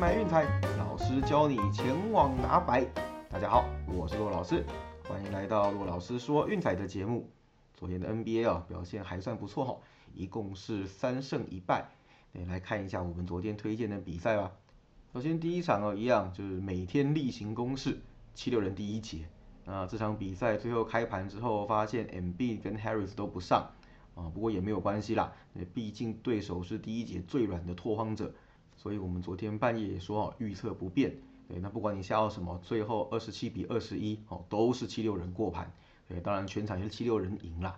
买运彩，老师教你前往拿白。大家好，我是骆老师，欢迎来到骆老师说运彩的节目。昨天的 NBA 啊表现还算不错哈，一共是三胜一败。来看一下我们昨天推荐的比赛吧。首先第一场哦，一样就是每天例行公事，七六人第一节。那这场比赛最后开盘之后，发现 MB 跟 Harris 都不上啊，不过也没有关系啦，毕竟对手是第一节最软的拓荒者。所以我们昨天半夜也说预测不变，对，那不管你下到什么，最后二十七比二十一哦，都是七六人过盘，对，当然全场也是七六人赢了。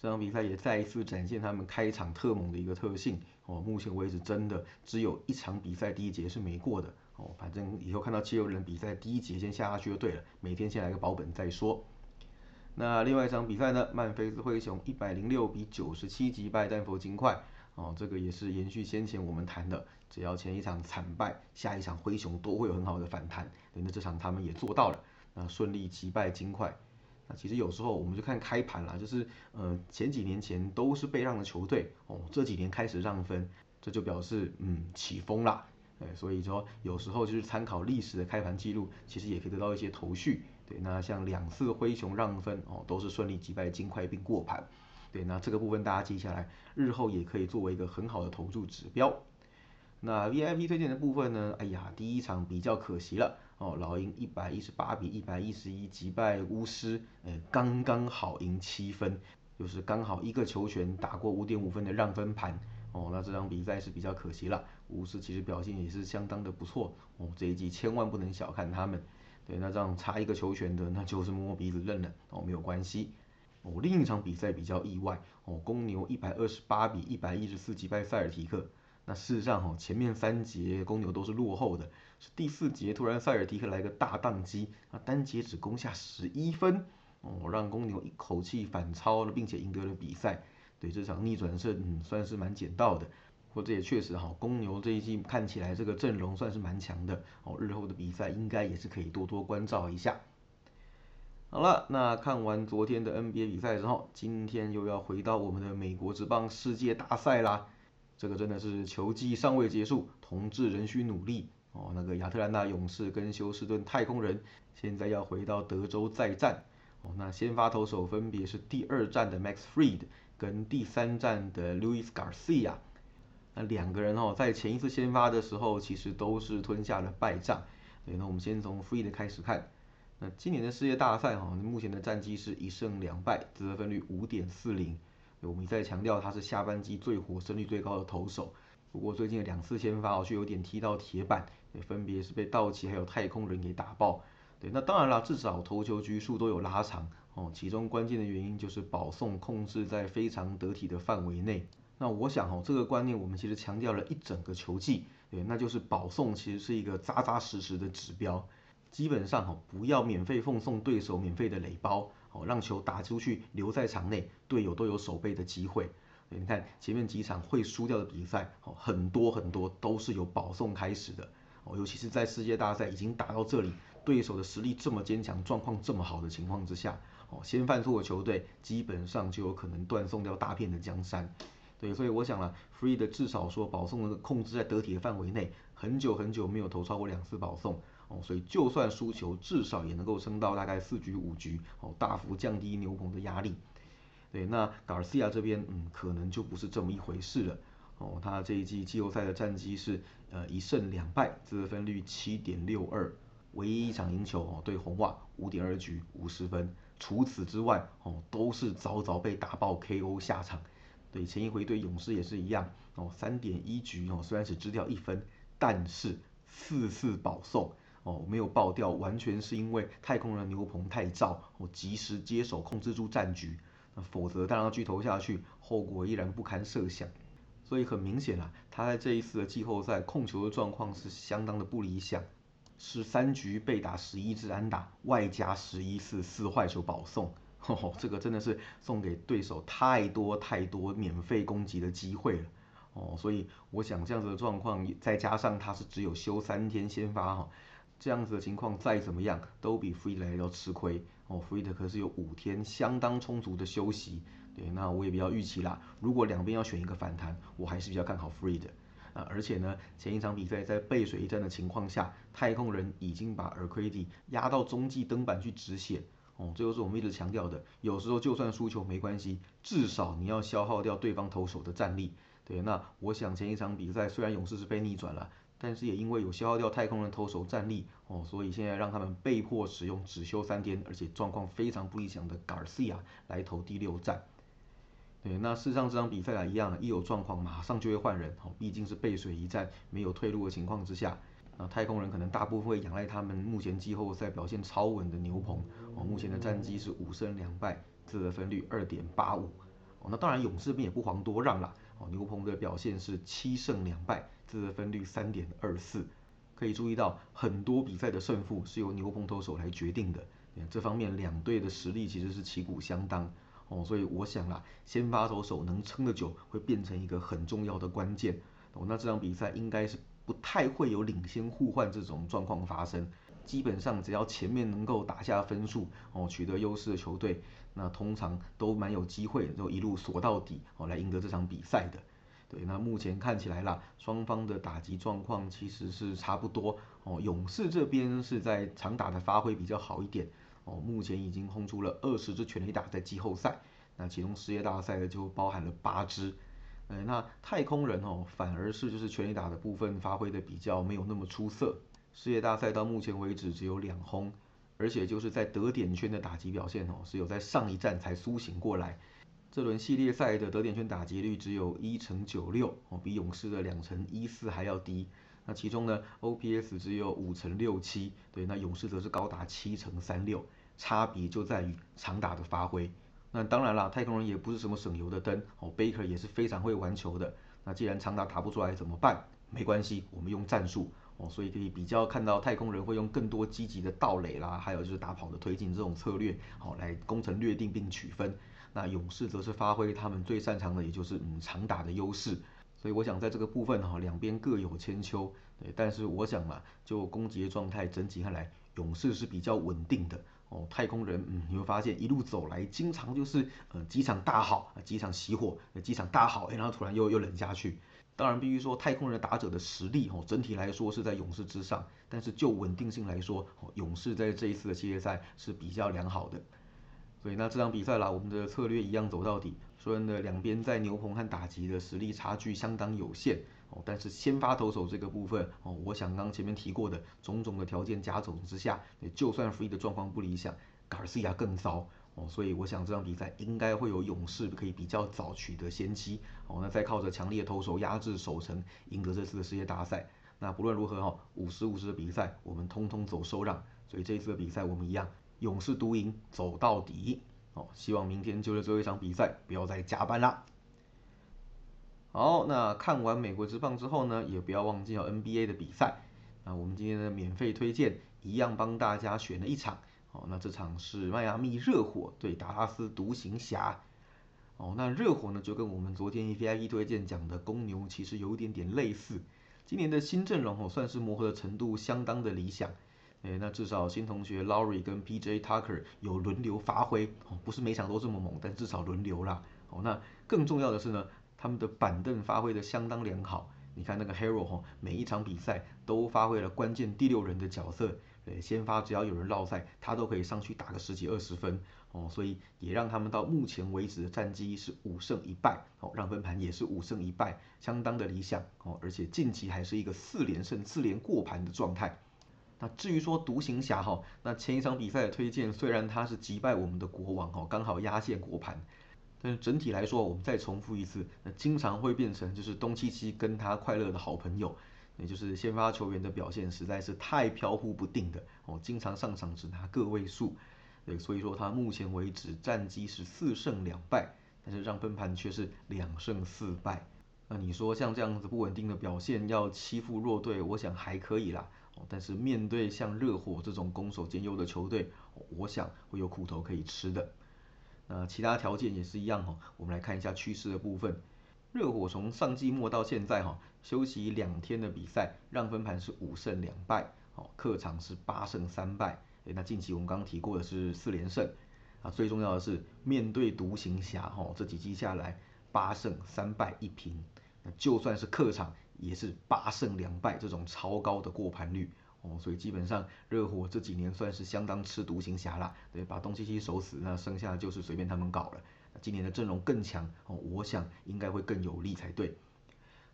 这场比赛也再一次展现他们开场特猛的一个特性哦，目前为止真的只有一场比赛第一节是没过的哦，反正以后看到七六人比赛第一节先下下去就对了，每天先来个保本再说。那另外一场比赛呢，曼菲斯灰熊一百零六比九十七击败丹佛金块。哦，这个也是延续先前我们谈的，只要前一场惨败，下一场灰熊都会有很好的反弹。那这场他们也做到了，那顺利击败金块。那其实有时候我们就看开盘啦，就是呃前几年前都是被让的球队，哦这几年开始让分，这就表示嗯起风啦。哎，所以说有时候就是参考历史的开盘记录，其实也可以得到一些头绪。对，那像两次灰熊让分哦，都是顺利击败金块并过盘。对，那这个部分大家记下来，日后也可以作为一个很好的投注指标。那 VIP 推荐的部分呢？哎呀，第一场比较可惜了哦，老鹰一百一十八比一百一十一击败巫师，呃，刚刚好赢七分，就是刚好一个球权打过五点五分的让分盘哦。那这场比赛是比较可惜了，巫师其实表现也是相当的不错哦，这一季千万不能小看他们。对，那这样差一个球权的，那就是摸摸鼻子认了哦，没有关系。哦，另一场比赛比较意外哦，公牛一百二十八比一百一十四击败塞尔提克。那事实上哈，前面三节公牛都是落后的，是第四节突然塞尔提克来个大宕机，那单节只攻下十一分哦，让公牛一口气反超了，并且赢得了比赛。对这场逆转胜，嗯，算是蛮捡到的。或者也确实哈，公牛这一季看起来这个阵容算是蛮强的哦，日后的比赛应该也是可以多多关照一下。好了，那看完昨天的 NBA 比赛之后，今天又要回到我们的美国职棒世界大赛啦。这个真的是球季尚未结束，同志仍需努力哦。那个亚特兰大勇士跟休斯顿太空人现在要回到德州再战哦。那先发投手分别是第二战的 Max Fried 跟第三战的 Louis Garcia。那两个人哦，在前一次先发的时候，其实都是吞下了败仗。对，那我们先从 Fried 开始看。那今年的世界大赛哈，目前的战绩是一胜两败，得分率五点四零。我们一再强调他是下半季最活、胜率最高的投手。不过最近的两次先发哦，却有点踢到铁板，分别是被道奇还有太空人给打爆。对，那当然了，至少投球局数都有拉长哦。其中关键的原因就是保送控制在非常得体的范围内。那我想哦，这个观念我们其实强调了一整个球季，对，那就是保送其实是一个扎扎实实的指标。基本上哈，不要免费奉送对手免费的垒包，哦，让球打出去留在场内，队友都有守备的机会。你看前面几场会输掉的比赛，哦，很多很多都是由保送开始的，哦，尤其是在世界大赛已经打到这里，对手的实力这么坚强，状况这么好的情况之下，哦，先犯错的球队基本上就有可能断送掉大片的江山。对，所以我想了，Free 的至少说保送的控制在得体的范围内，很久很久没有投超过两次保送。哦，所以就算输球，至少也能够升到大概四局五局，哦，大幅降低牛棚的压力。对，那 Garcia 这边，嗯，可能就不是这么一回事了。哦，他这一季季后赛的战绩是，呃，一胜两败，得分率七点六二，唯一一场赢球哦，对红袜五点二局五十分。除此之外，哦，都是早早被打爆 KO 下场。对，前一回对勇士也是一样，哦，三点一局哦，虽然只支掉一分，但是四次保送。哦，没有爆掉，完全是因为太空人牛棚太燥，哦，及时接手控制住战局，那否则当然巨头下去，后果依然不堪设想。所以很明显啊，他在这一次的季后赛控球的状况是相当的不理想，是三局被打十一支安打，外加十一次四坏球保送，哦，这个真的是送给对手太多太多免费攻击的机会了。哦，所以我想这样子的状况，再加上他是只有休三天先发哈。这样子的情况再怎么样，都比 Free 来要吃亏哦。Free 可是有五天相当充足的休息，对，那我也比较预期啦。如果两边要选一个反弹，我还是比较看好 Free 的。啊，而且呢，前一场比赛在背水一战的情况下，太空人已经把 a r c a d y 压到中继登板去止血。哦，这就是我们一直强调的，有时候就算输球没关系，至少你要消耗掉对方投手的战力。对，那我想前一场比赛虽然勇士是被逆转了，但是也因为有消耗掉太空人投手战力，哦，所以现在让他们被迫使用只休三天，而且状况非常不理想的 Garcia 来投第六战。对，那事实上这场比赛啊一样，一有状况马上就会换人，哦，毕竟是背水一战，没有退路的情况之下。那太空人可能大部分会仰赖他们目前季后赛表现超稳的牛棚哦，目前的战绩是五胜两败，自得分率二点八五哦。那当然勇士边也不遑多让啦哦，牛棚的表现是七胜两败，自得分率三点二四。可以注意到很多比赛的胜负是由牛棚投手来决定的，这方面两队的实力其实是旗鼓相当哦，所以我想啦，先发投手能撑得久会变成一个很重要的关键哦。那这场比赛应该是。不太会有领先互换这种状况发生，基本上只要前面能够打下分数哦，取得优势的球队，那通常都蛮有机会，就一路锁到底哦，来赢得这场比赛的。对，那目前看起来啦，双方的打击状况其实是差不多哦。勇士这边是在长打的发挥比较好一点哦，目前已经轰出了二十支全垒打在季后赛，那其中世界大赛呢就包含了八支。哎，那太空人哦，反而是就是全垒打的部分发挥的比较没有那么出色。世界大赛到目前为止只有两轰，而且就是在得点圈的打击表现哦，是有在上一站才苏醒过来。这轮系列赛的得点圈打击率只有一成九六哦，比勇士的两成一四还要低。那其中呢，OPS 只有五成六七，对，那勇士则是高达七成三六，差别就在于长打的发挥。那当然啦，太空人也不是什么省油的灯哦，Baker 也是非常会玩球的。那既然长打打不出来怎么办？没关系，我们用战术哦，所以可以比较看到太空人会用更多积极的盗垒啦，还有就是打跑的推进这种策略，好来攻城略定并取分。那勇士则是发挥他们最擅长的，也就是嗯长打的优势。所以我想在这个部分哈，两边各有千秋。对，但是我想嘛，就攻击的状态整体看来，勇士是比较稳定的。哦，太空人，嗯，你会发现一路走来，经常就是，呃，几场大好，几场熄火，几场大好，哎，然后突然又又冷下去。当然，必须说太空人打者的实力，哦，整体来说是在勇士之上，但是就稳定性来说，勇士在这一次的系列赛是比较良好的。所以那这场比赛啦，我们的策略一样走到底。虽然的两边在牛棚和打击的实力差距相当有限。哦，但是先发投手这个部分哦，我想刚前面提过的种种的条件加总之下，就算 Free 的状况不理想，Garcia 更糟哦，所以我想这场比赛应该会有勇士可以比较早取得先机哦，那再靠着强烈投手压制守城，赢得这次的世界大赛。那不论如何哈，五十五十的比赛我们通通走收让，所以这一次的比赛我们一样，勇士独赢走到底哦，希望明天就是最后一场比赛，不要再加班啦。好，那看完美国之棒之后呢，也不要忘记了 NBA 的比赛。那我们今天的免费推荐一样帮大家选了一场。哦，那这场是迈阿密热火对达拉斯独行侠。哦，那热火呢就跟我们昨天 VIP 推荐讲的公牛其实有一点点类似。今年的新阵容哦算是磨合的程度相当的理想。哎，那至少新同学 Laurie 跟 PJ Tucker 有轮流发挥。哦，不是每场都这么猛，但至少轮流啦。哦，那更重要的是呢。他们的板凳发挥的相当良好，你看那个 Hero 哈，每一场比赛都发挥了关键第六人的角色，对，先发只要有人落赛，他都可以上去打个十几二十分哦，所以也让他们到目前为止的战绩是五胜一败哦，让分盘也是五胜一败，相当的理想哦，而且近期还是一个四连胜四连过盘的状态。那至于说独行侠哈，那前一场比赛的推荐虽然他是击败我们的国王哈，刚好压线国盘。但是整体来说，我们再重复一次，那经常会变成就是东契奇跟他快乐的好朋友，也就是先发球员的表现实在是太飘忽不定的哦，经常上场只拿个位数，对，所以说他目前为止战绩是四胜两败，但是让分盘却是两胜四败。那你说像这样子不稳定的表现要欺负弱队，我想还可以啦，哦，但是面对像热火这种攻守兼优的球队，我想会有苦头可以吃的。那其他条件也是一样哈，我们来看一下趋势的部分。热火从上季末到现在哈，休息两天的比赛，让分盘是五胜两败，哦，客场是八胜三败。诶，那近期我们刚刚提过的是四连胜，啊，最重要的是面对独行侠哈，这几季下来八胜三败一平，那就算是客场也是八胜两败这种超高的过盘率哦，所以基本上热火这几年算是相当吃独行侠啦，对，把东契奇守死，那剩下就是随便他们搞了。那今年的阵容更强哦，我想应该会更有利才对。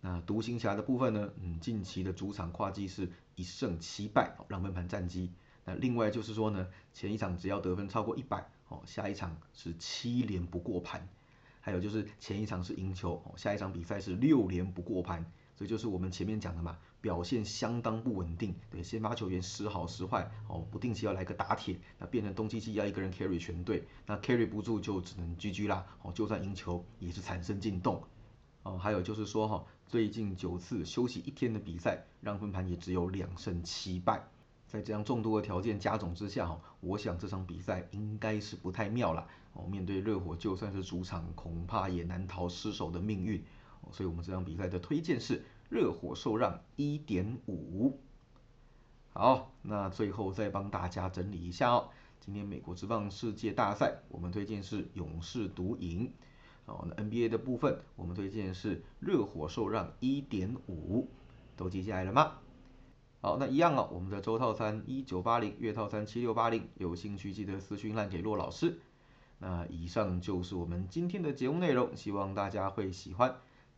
那独行侠的部分呢，嗯，近期的主场跨季是一胜七败，哦让分盘战绩。那另外就是说呢，前一场只要得分超过一百哦，下一场是七连不过盘。还有就是前一场是赢球哦，下一场比赛是六连不过盘，所以就是我们前面讲的嘛，表现相当不稳定，对，先发球员时好时坏，哦，不定期要来个打铁，那变成东契奇要一个人 carry 全队，那 carry 不住就只能 GG 啦，哦，就算赢球也是产生进洞，哦，还有就是说哈，最近九次休息一天的比赛，让分盘也只有两胜七败。在这样众多的条件加总之下，哈，我想这场比赛应该是不太妙了。哦，面对热火，就算是主场，恐怕也难逃失手的命运。哦，所以我们这场比赛的推荐是热火受让一点五。好，那最后再帮大家整理一下哦。今天美国职棒世界大赛，我们推荐是勇士独赢。哦，那 NBA 的部分，我们推荐是热火受让一点五。都记下来了吗？好，那一样哦，我们的周套餐一九八零，月套餐七六八零，有兴趣记得私讯烂给骆老师。那以上就是我们今天的节目内容，希望大家会喜欢，